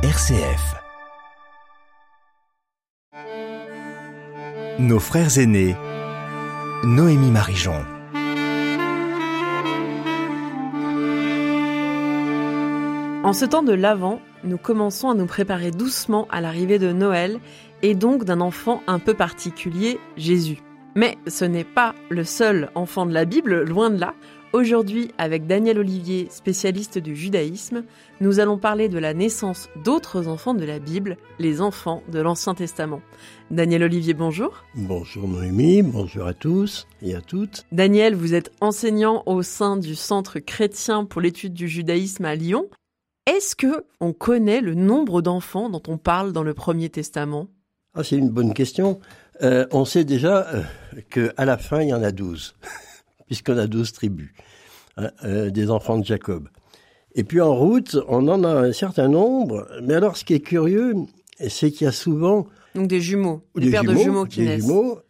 RCF. Nos frères aînés. Noémie Marijon. En ce temps de l'Avent, nous commençons à nous préparer doucement à l'arrivée de Noël et donc d'un enfant un peu particulier, Jésus. Mais ce n'est pas le seul enfant de la Bible, loin de là. Aujourd'hui, avec Daniel Olivier, spécialiste du judaïsme, nous allons parler de la naissance d'autres enfants de la Bible, les enfants de l'Ancien Testament. Daniel Olivier, bonjour. Bonjour Noémie, bonjour à tous et à toutes. Daniel, vous êtes enseignant au sein du Centre chrétien pour l'étude du judaïsme à Lyon. Est-ce que on connaît le nombre d'enfants dont on parle dans le Premier Testament? Ah, C'est une bonne question. Euh, on sait déjà euh, qu'à la fin, il y en a douze, puisqu'on a douze tribus, hein, euh, des enfants de Jacob. Et puis en route, on en a un certain nombre. Mais alors, ce qui est curieux, c'est qu'il y a souvent... Donc des jumeaux, des, paires de jumeaux qui des naissent. Jumeaux,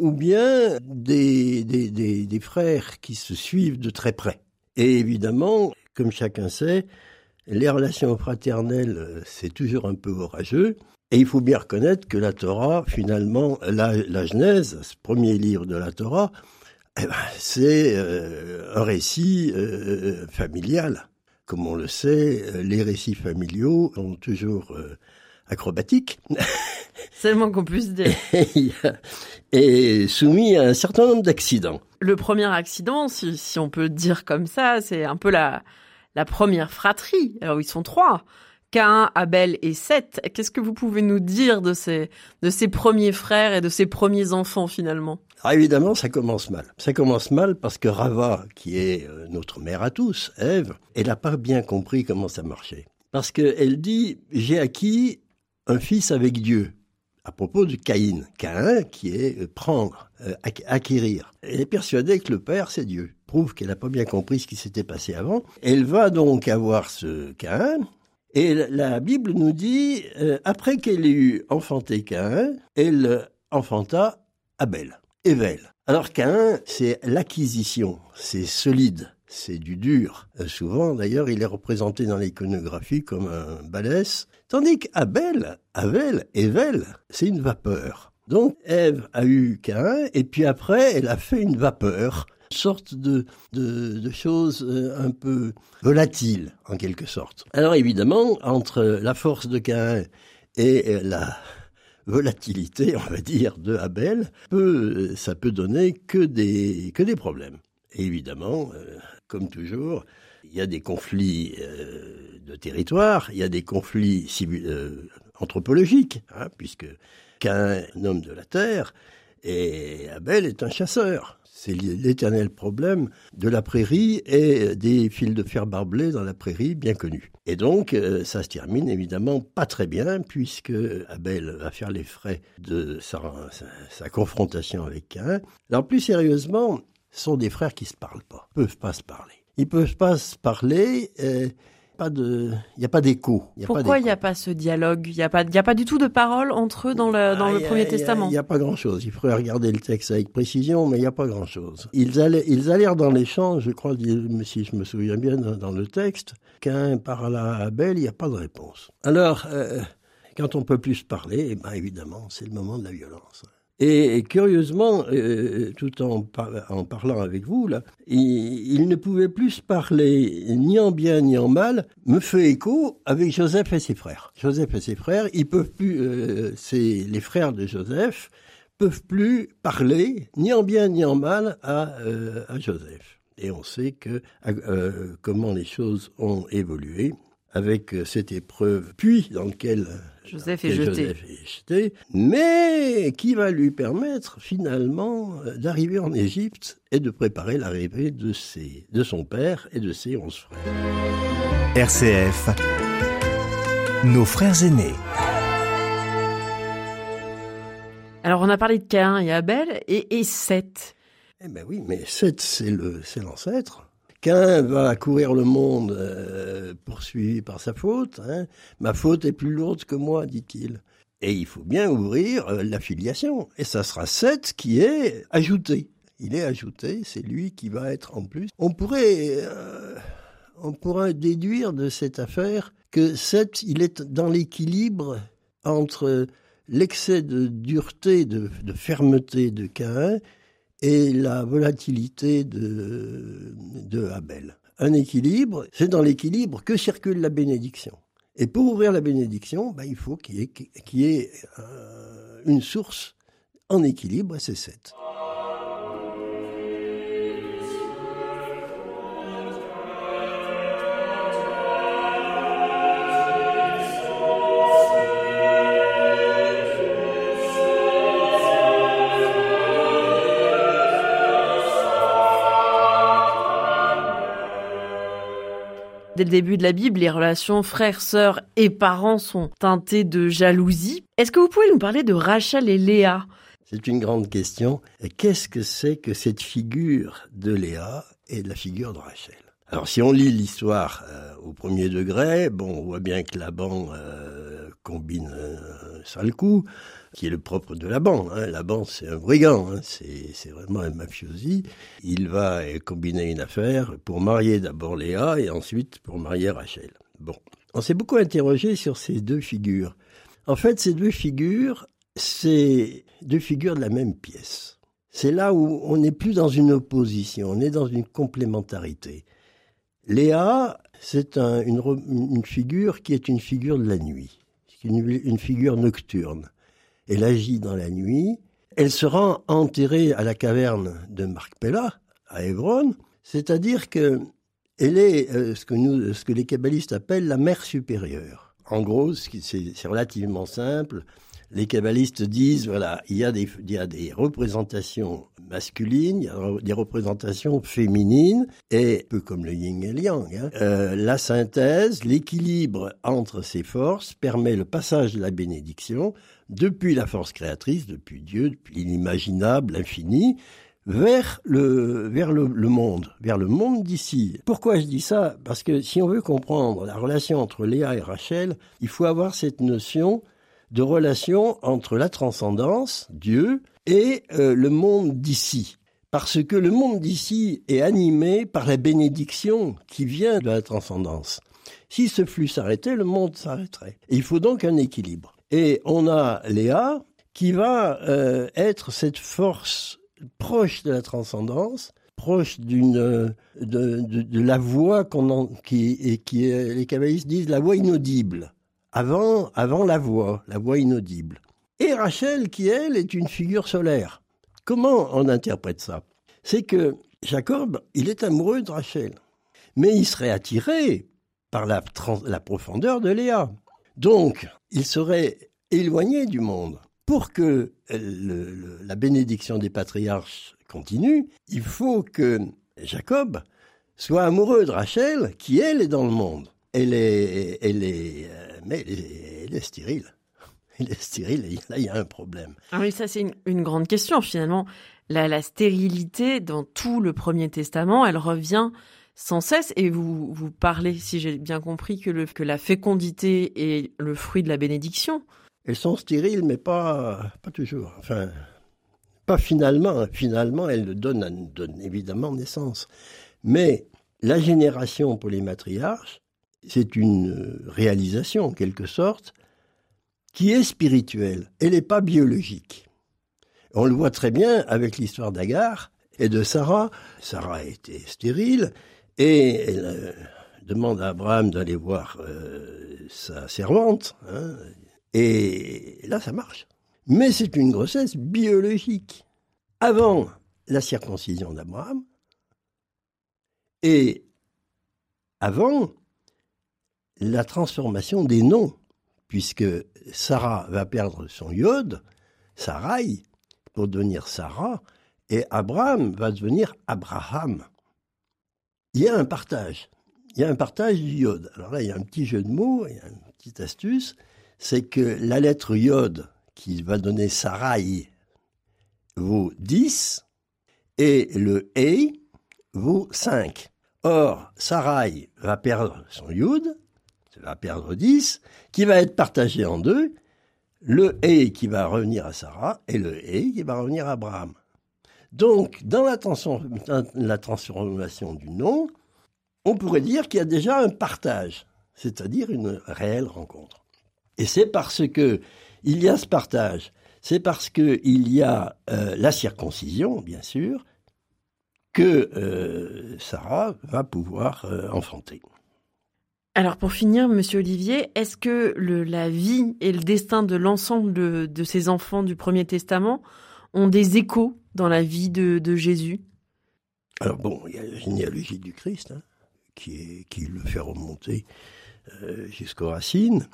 ou bien des, des, des, des frères qui se suivent de très près. Et évidemment, comme chacun sait, les relations fraternelles, c'est toujours un peu orageux. Et il faut bien reconnaître que la Torah, finalement, la, la Genèse, ce premier livre de la Torah, eh ben, c'est euh, un récit euh, familial. Comme on le sait, les récits familiaux sont toujours euh, acrobatiques. C'est le moins qu'on puisse dire. et soumis à un certain nombre d'accidents. Le premier accident, si, si on peut dire comme ça, c'est un peu la, la première fratrie. Alors ils sont trois. Cain, Abel et Seth. Qu'est-ce que vous pouvez nous dire de ces, de ces premiers frères et de ces premiers enfants finalement? Ah, Évidemment, ça commence mal. Ça commence mal parce que Rava, qui est euh, notre mère à tous, Ève, elle n'a pas bien compris comment ça marchait. Parce qu'elle dit, j'ai acquis un fils avec Dieu à propos de Caïn. Caïn, qui est euh, prendre, euh, acquérir. Elle est persuadée que le père, c'est Dieu. Prouve qu'elle n'a pas bien compris ce qui s'était passé avant. Elle va donc avoir ce Caïn, et la Bible nous dit, euh, après qu'elle ait eu enfanté Caïn, elle enfanta Abel, Evel. Alors Caïn, c'est l'acquisition, c'est solide, c'est du dur. Euh, souvent, d'ailleurs, il est représenté dans l'iconographie comme un balès, tandis qu'Abel, Abel, Evel, c'est une vapeur. Donc Ève a eu Caïn, et puis après, elle a fait une vapeur sorte de, de, choses euh, un peu volatiles, en quelque sorte. Alors évidemment, entre la force de Caïn et euh, la volatilité, on va dire, de Abel, peut, ça peut donner que des, que des problèmes. Et évidemment, euh, comme toujours, il y a des conflits de territoire, il y a des conflits anthropologiques, hein, puisque Caïn, un homme de la terre, et Abel est un chasseur. C'est l'éternel problème de la prairie et des fils de fer barbelés dans la prairie bien connus. Et donc, euh, ça se termine évidemment pas très bien, puisque Abel va faire les frais de sa, sa, confrontation avec Cain. Alors, plus sérieusement, ce sont des frères qui se parlent pas, peuvent pas se parler. Ils peuvent pas se parler. Euh, pas de, il n'y a pas d'écho. Pourquoi il n'y a pas ce dialogue? Il n'y a pas, il a pas du tout de parole entre eux dans le dans le Premier Testament. Il n'y a, pas grand chose. Il faudrait regarder le texte avec précision, mais il n'y a pas grand chose. Ils allaient, ils allèrent dans l'échange, je crois, si je me souviens bien dans, le texte, qu'un parle à Abel, il n'y a pas de réponse. Alors, euh, quand on peut plus parler, eh ben évidemment, c'est le moment de la violence. Et curieusement, euh, tout en, en, parlant avec vous, là, il, ne pouvait plus parler ni en bien ni en mal, me fait écho avec Joseph et ses frères. Joseph et ses frères, ils peuvent plus, euh, c'est les frères de Joseph, peuvent plus parler ni en bien ni en mal à, euh, à Joseph. Et on sait que comment les choses ont évolué avec euh, cette épreuve, puis dans lequel Joseph est, jeté. jeté. mais qui va lui permettre finalement euh, d'arriver en Égypte et de préparer l'arrivée de, ses, de son père et de ses onze frères. RCF, nos frères aînés. Alors on a parlé de Cain et Abel et, et Seth. Eh ben oui, mais Seth c'est le c'est l'ancêtre. Cain va courir le monde euh, poursuivi par sa faute. Hein. Ma faute est plus lourde que moi, dit-il. Et il faut bien ouvrir euh, l'affiliation. Et ça sera Seth qui est ajouté. Il est ajouté, c'est lui qui va être en plus. On pourrait, euh, on pourra déduire de cette affaire que Seth, il est dans l'équilibre entre l'excès de dureté, de, fermeté de Cain et la volatilité de, Abel. Un équilibre, c'est dans l'équilibre que circule la bénédiction. Et pour ouvrir la bénédiction, bah, il faut qu'il y ait, euh, une source en équilibre, c'est cette. Dès le début de la Bible, les relations frères, sœurs et parents sont teintées de jalousie. Est-ce que vous pouvez nous parler de Rachel et Léa? C'est une grande question. Qu'est-ce que c'est que cette figure de Léa et de la figure de Rachel? Alors si on lit l'histoire euh, au premier degré, on voit bien que Laban euh, combine un sale coup, qui est le propre de Laban. Hein. Laban, c'est un brigand, hein. c'est vraiment un mafiosi. Il va combiner une affaire pour marier d'abord Léa et ensuite pour marier Rachel. Bon, on s'est beaucoup interrogé sur ces deux figures. En fait, ces deux figures, c'est deux figures de la même pièce. C'est là où on n'est plus dans une opposition, on est dans une complémentarité. Léa, c'est une, figure qui est une figure de la nuit, une, figure nocturne. Elle agit dans la nuit. Elle sera enterrée à la caverne de Marc-Pella, à Hébron, c'est-à-dire que elle est euh, ce, que nous, ce que les kabbalistes appellent la mère supérieure. En gros, c'est relativement simple les kabbalistes disent, voilà, il y, a des, il y a des représentations masculines, il y a des représentations féminines, et peu comme le yin et le yang, hein, euh, la synthèse, l'équilibre entre ces forces permet le passage de la bénédiction depuis la force créatrice, depuis Dieu, depuis l'inimaginable, l'infini, vers le, vers le, le, monde, vers le monde d'ici. Pourquoi je dis ça? Parce que si on veut comprendre la relation entre Léa et Rachel, il faut avoir cette notion de relation entre la transcendance, Dieu, et euh, le monde d'ici. Parce que le monde d'ici est animé par la bénédiction qui vient de la transcendance. Si ce flux s'arrêtait, le monde s'arrêterait. Il faut donc un équilibre. Et on a Léa qui va euh, être cette force proche de la transcendance, proche d'une de, la voix qu'on qui, qui les kabbalistes disent la voix inaudible avant, avant la voix, la voix inaudible. Et Rachel, qui elle est une figure solaire. Comment on interprète ça? C'est que Jacob, il est amoureux de Rachel, mais il serait attiré par la, profondeur de Léa. Donc, il serait éloigné du monde. Pour que la bénédiction des patriarches continue, il faut que Jacob soit amoureux de Rachel, qui elle est dans le monde. Elle est, elle est euh, mais elle est, stérile. Il est stérile et là, il y a un problème. Ah oui, ça, c'est une, grande question, finalement. La, stérilité, dans tout le Premier Testament, elle revient sans cesse. Et vous, vous parlez, si j'ai bien compris, que, le, que la fécondité est le fruit de la bénédiction. Elles sont stériles, mais pas, pas toujours. Enfin, pas finalement. Finalement, elles donnent, donnent évidemment naissance. Mais la génération pour les matriarches, c'est une réalisation en quelque sorte qui est spirituelle, elle n'est pas biologique. On le voit très bien avec l'histoire d'Agar et de Sarah. Sarah était stérile et elle euh, demande à Abraham d'aller voir euh, sa servante. Hein, et là, ça marche. Mais c'est une grossesse biologique. Avant la circoncision d'Abraham et avant la transformation des noms, puisque Sarah va perdre son yod, Sarai, pour devenir Sarah, et Abraham va devenir Abraham. Il y a un partage. Il y a un partage du yod. Alors là, il y a un petit jeu de mots, il y a une petite astuce, c'est que la lettre yod qui va donner Sarai vaut 10 et le e vaut 5. Or, Sarai va perdre son yod va perdre 10, qui va être partagé en deux, le et qui va revenir à Sarah et le et qui va revenir à Abraham. Donc, dans la, transformation du nom, on pourrait dire qu'il y a déjà un partage, c'est-à-dire une réelle rencontre. Et c'est parce que il y a ce partage, c'est parce qu'il y a euh, la circoncision, bien sûr, que euh, Sarah va pouvoir euh, enfanter. Alors pour finir, Monsieur Olivier, est-ce que la vie et le destin de l'ensemble de, ces enfants du Premier Testament ont des échos dans la vie de, Jésus? Alors bon, il y a la généalogie du Christ hein, qui, le fait remonter jusqu'aux racines.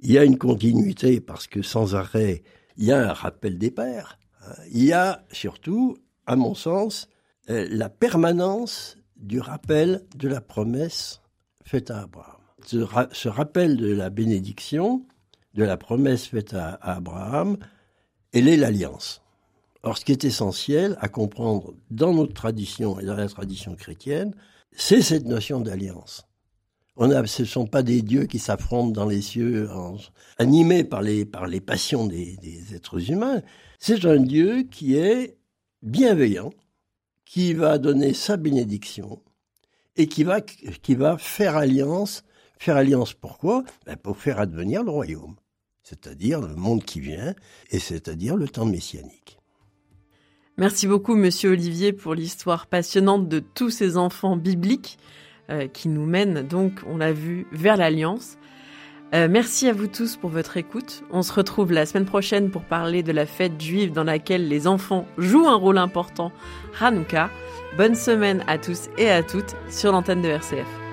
Il y a une continuité parce que sans arrêt, il y a un rappel des pères. Hein. Il y a surtout, à mon sens, euh, la permanence du rappel de la promesse faite à Abraham. Ce, rappel de la bénédiction, de la promesse faite à, Abraham, elle est l'alliance. Or, ce qui est essentiel à comprendre dans notre tradition et dans la tradition chrétienne, c'est cette notion d'alliance. Ce ne sont pas des dieux qui s'affrontent dans les cieux, animés par les, passions des, êtres humains. C'est un Dieu qui est bienveillant, qui va donner sa bénédiction et qui va faire alliance. Faire alliance pourquoi? Ben Pour faire advenir le royaume, c'est-à-dire le monde qui vient, et c'est-à-dire le temps messianique. Merci beaucoup, Monsieur Olivier, pour l'histoire passionnante de tous ces enfants bibliques. Euh, qui nous mène donc, on l'a vu, vers l'Alliance. Euh, merci à vous tous pour votre écoute. On se retrouve la semaine prochaine pour parler de la fête juive dans laquelle les enfants jouent un rôle important, Hanouka. Bonne semaine à tous et à toutes sur l'antenne de RCF.